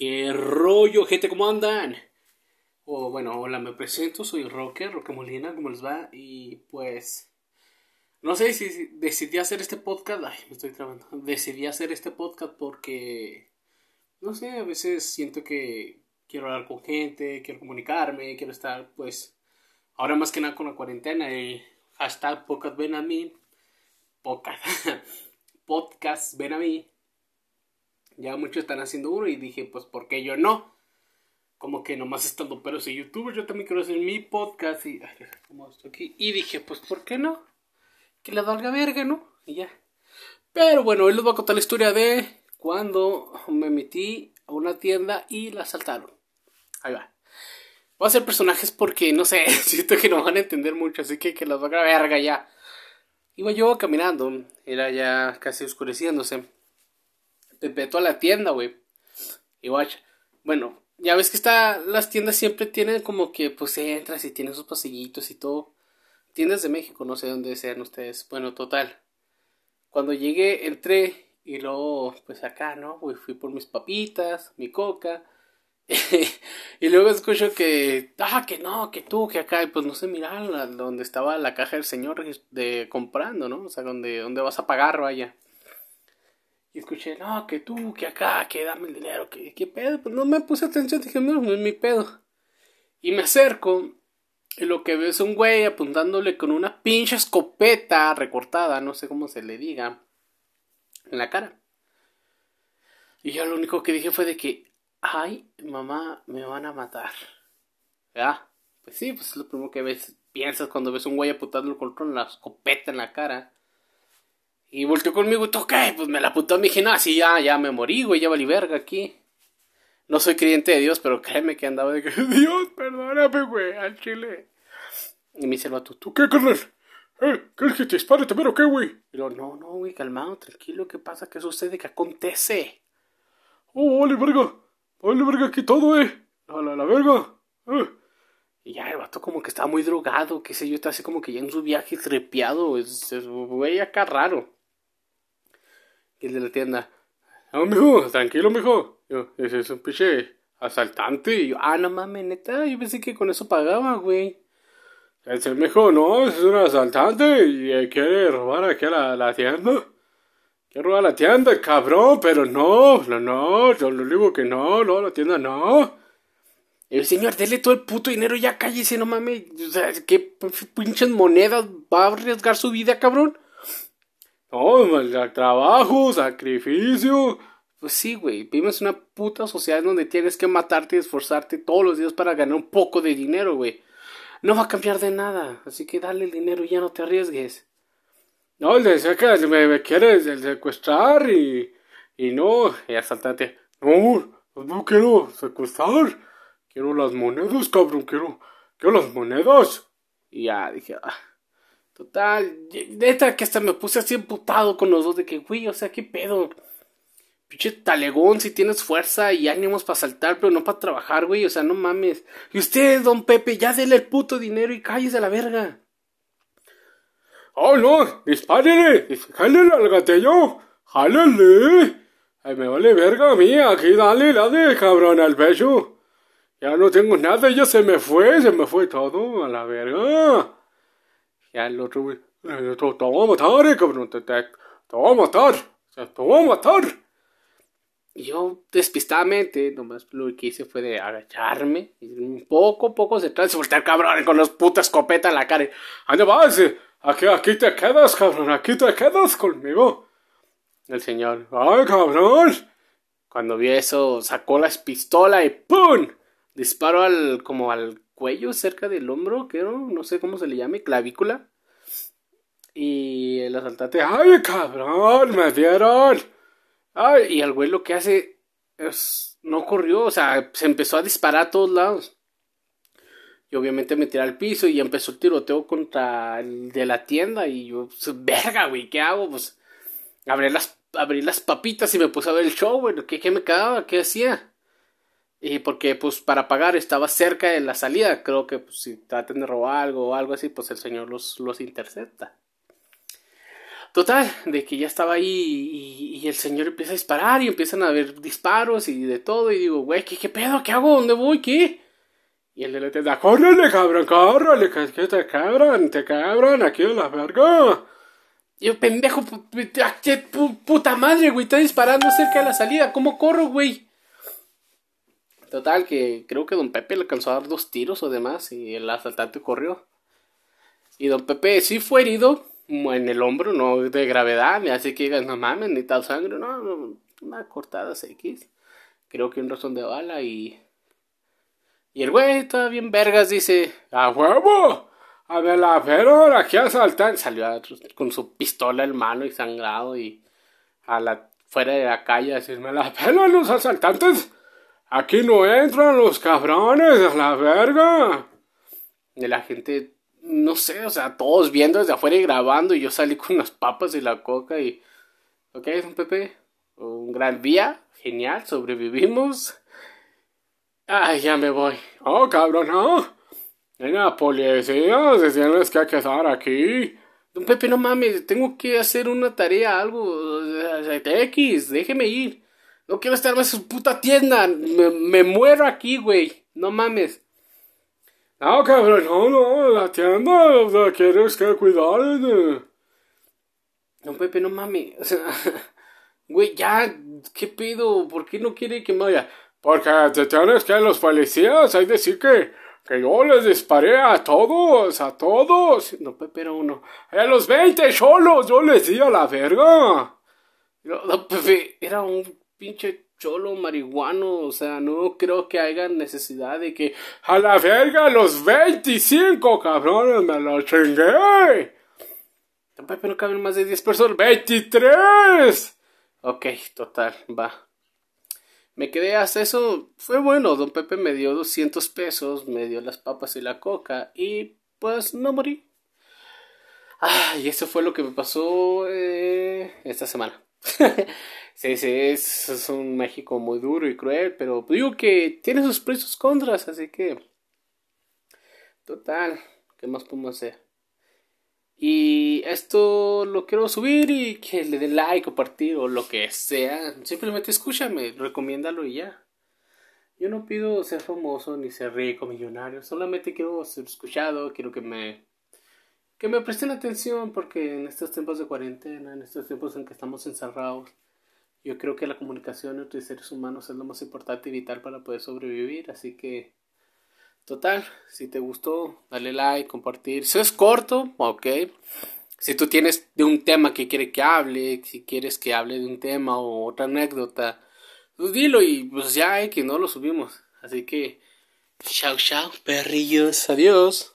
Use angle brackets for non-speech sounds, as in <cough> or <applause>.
¿Qué rollo, gente? ¿Cómo andan? O bueno, hola, me presento, soy Roque, Roque Molina, ¿cómo les va? Y pues, no sé si decidí hacer este podcast, ay, me estoy trabando, decidí hacer este podcast porque, no sé, a veces siento que quiero hablar con gente, quiero comunicarme, quiero estar, pues, ahora más que nada con la cuarentena y hashtag podcast ven a mí, podcast, <laughs> podcast ven a mí, ya muchos están haciendo uno y dije, pues, ¿por qué yo no? Como que nomás estando pero y youtuber, yo también quiero hacer mi podcast y, ay, ¿cómo estoy aquí? Y dije, pues, ¿por qué no? Que le valga verga, ¿no? Y ya. Pero bueno, hoy les voy a contar la historia de cuando me metí a una tienda y la asaltaron. Ahí va. Voy a hacer personajes porque, no sé, <laughs> siento que no van a entender mucho, así que que los valga verga ya. Iba yo caminando, era ya casi oscureciéndose te toda la tienda, güey. Y watch, bueno, ya ves que está, las tiendas siempre tienen como que, pues entras y tienen sus pasillitos y todo. Tiendas de México, no sé dónde sean ustedes. Bueno, total. Cuando llegué, entré y luego, pues acá, ¿no? Güey, fui por mis papitas, mi coca. <laughs> y luego escucho que, ah, que no, que tú, que acá, y pues no sé, mira, donde estaba la caja del señor de comprando, ¿no? O sea, donde, donde vas a pagar, vaya. Y escuché, no, que tú, que acá, que dame el dinero, que qué pedo. Pues no me puse atención, dije, no, no es mi pedo. Y me acerco, y lo que veo es un güey apuntándole con una pinche escopeta recortada, no sé cómo se le diga, en la cara. Y yo lo único que dije fue de que, ay, mamá, me van a matar. ¿Ya? Pues sí, pues es lo primero que ves, piensas cuando ves un güey apuntándole con la escopeta en la cara. Y volteó conmigo y tú, ¿qué? Pues me la apuntó me dije, no, así ya, ya me morí, güey, ya valí verga aquí. No soy creyente de Dios, pero créeme que andaba de que, Dios, perdóname, güey, al chile. Y me dice el vato, ¿tú qué, carnal? ¿Eh? ¿Quieres que te dispare también o qué, güey? Y yo, no, no, güey, calmado, tranquilo, ¿qué pasa? ¿Qué sucede? ¿Qué acontece? Oh, vale, verga. Vale, verga, aquí todo, eh. La, la, la verga. Eh. Y ya el vato como que estaba muy drogado, qué sé yo, está así como que ya en su viaje trepeado, es güey acá raro. Y el de la tienda, no, mijo, tranquilo, mijo. Yo, ese es un pinche asaltante. Yo, ah, no mames, neta, yo pensé que con eso pagaba, güey. Ese mijo, no, es un asaltante y quiere robar aquí a la, tienda. Quiere robar la tienda, cabrón, pero no, no, no, yo le digo que no, no, la tienda no. El señor, dele todo el puto dinero ya cállese, no mames. O sea, ¿qué pinches monedas va a arriesgar su vida, cabrón? No, trabajo, sacrificio. Pues sí, güey, vivimos en una puta sociedad donde tienes que matarte y esforzarte todos los días para ganar un poco de dinero, güey. No va a cambiar de nada, así que dale el dinero y ya no te arriesgues. No, le decía que me, me quieres secuestrar y, y no, y asaltante. No, no quiero secuestrar. Quiero las monedas, cabrón, quiero, quiero las monedas. Y ya dije, ah, Total, neta que hasta me puse así emputado con los dos de que, güey, o sea, qué pedo. Pinche talegón, si tienes fuerza y ánimos para saltar, pero no para trabajar, güey, o sea, no mames. Y usted, don Pepe, ya dele el puto dinero y cállese a la verga. Oh, no, dispárele, jálele al gatillo, jálele. Ay, me vale verga a mí, aquí dale, dale, cabrón, al pecho. Ya no tengo nada, ya se me fue, se me fue todo a la verga. Ya el otro, güey, te, voy a matar, eh, cabrón, te, te, te voy a matar, te voy a matar. Y yo, despistadamente, nomás lo que hice fue de agacharme, y un poco, poco se trata de voltear, cabrón, con los putas escopeta en la cara. ¿Dónde vas? Aquí, aquí te quedas, cabrón, aquí te quedas conmigo. El señor, ay, cabrón. Cuando vi eso, sacó la pistola y ¡pum! Disparó al, como al cuello, cerca del hombro, creo, no sé cómo se le llame, clavícula. Y el asaltante, ¡ay, cabrón! ¡Me dieron! ¡Ay! Y el güey lo que hace es, no corrió, o sea, se empezó a disparar a todos lados. Y obviamente me tiré al piso y empezó el tiroteo contra el de la tienda. Y yo, pues, verga, güey, ¿qué hago? Pues abrí las, las papitas y me puse a ver el show, güey. ¿Qué, ¿Qué me quedaba? ¿Qué hacía? Y porque pues para pagar estaba cerca de la salida, creo que pues, si traten de robar algo o algo así, pues el señor los, los intercepta. Total, de que ya estaba ahí y, el señor empieza a disparar y empiezan a haber disparos y de todo. Y digo, güey, ¿qué, ¿qué pedo? ¿Qué hago? ¿Dónde voy? ¿Qué? Y el de la tienda, córrele, cabrón, córrele, que te cabran, te cabran, aquí en la verga. Yo, pendejo, qué puta madre, güey, está disparando cerca de la salida, ¿cómo corro, güey? Total, que creo que don Pepe le alcanzó a dar dos tiros o demás y el asaltante corrió. Y don Pepe sí fue herido en el hombro, no de gravedad, hace que digas, no mames, ni tal sangre, no, no una cortada X. Creo que un razón de bala y y el güey, todo bien vergas, dice, ¡a huevo! A ver la pero aquí asaltan. Salió con su pistola en mano y sangrado y a la fuera de la calle a decirme la pelo los asaltantes. Aquí no entran los cabrones, a la verga. Y la gente, no sé, o sea, todos viendo desde afuera y grabando. Y yo salí con las papas y la coca y. Ok, es un Pepe. Un gran día, genial, sobrevivimos. Ay, ya me voy. Oh, cabrón, no. Venga, policía, se tienes que quedar aquí. Don Pepe, no mames, tengo que hacer una tarea, algo. X, déjeme ir. No quiero estar más en su puta tienda. Me, me muero aquí, güey. No mames. No, cabrón, no, no, la tienda, sea, quieres que cuidar. Don Pepe, no mames. <laughs> O sea, güey, ya, ¿qué pido? ¿Por qué no quiere que me vaya? Porque te tienes que los policías, hay decir que, que yo les disparé a todos, a todos. No, Pepe era uno. A los 20 cholos, yo les di a la verga. No, Pepe, era un pinche cholo marihuano, o sea, no creo que haya necesidad de que a la verga los 25 cabrones me lo chingué. Pepe no caben más de 10 personas. ¡23! Ok, total, va. Me quedé hasta eso, fue bueno, don Pepe me dio 200 pesos, me dio las papas y la coca y pues no morí. Ah, y eso fue lo que me pasó eh, esta semana. <laughs> sí, sí, es, un México muy duro y cruel, pero digo que tiene sus precios contras, así que... Total, ¿qué más podemos hacer? Y esto lo quiero subir y que le den like, compartir o lo que sea. Simplemente escúchame, recomiéndalo y ya. Yo no pido ser famoso ni ser rico, millonario. Solamente quiero ser escuchado, quiero que me que me presten atención porque en estos tiempos de cuarentena, en estos tiempos en que estamos encerrados, yo creo que la comunicación entre seres humanos es lo más importante y vital para poder sobrevivir. Así que Total, si te gustó, dale like, compartir. Si es corto, ok. Si tú tienes de un tema que quiere que hable, si quieres que hable de un tema o otra anécdota, pues dilo y pues ya, que no lo subimos. Así que, chao, chao, perrillos, adiós.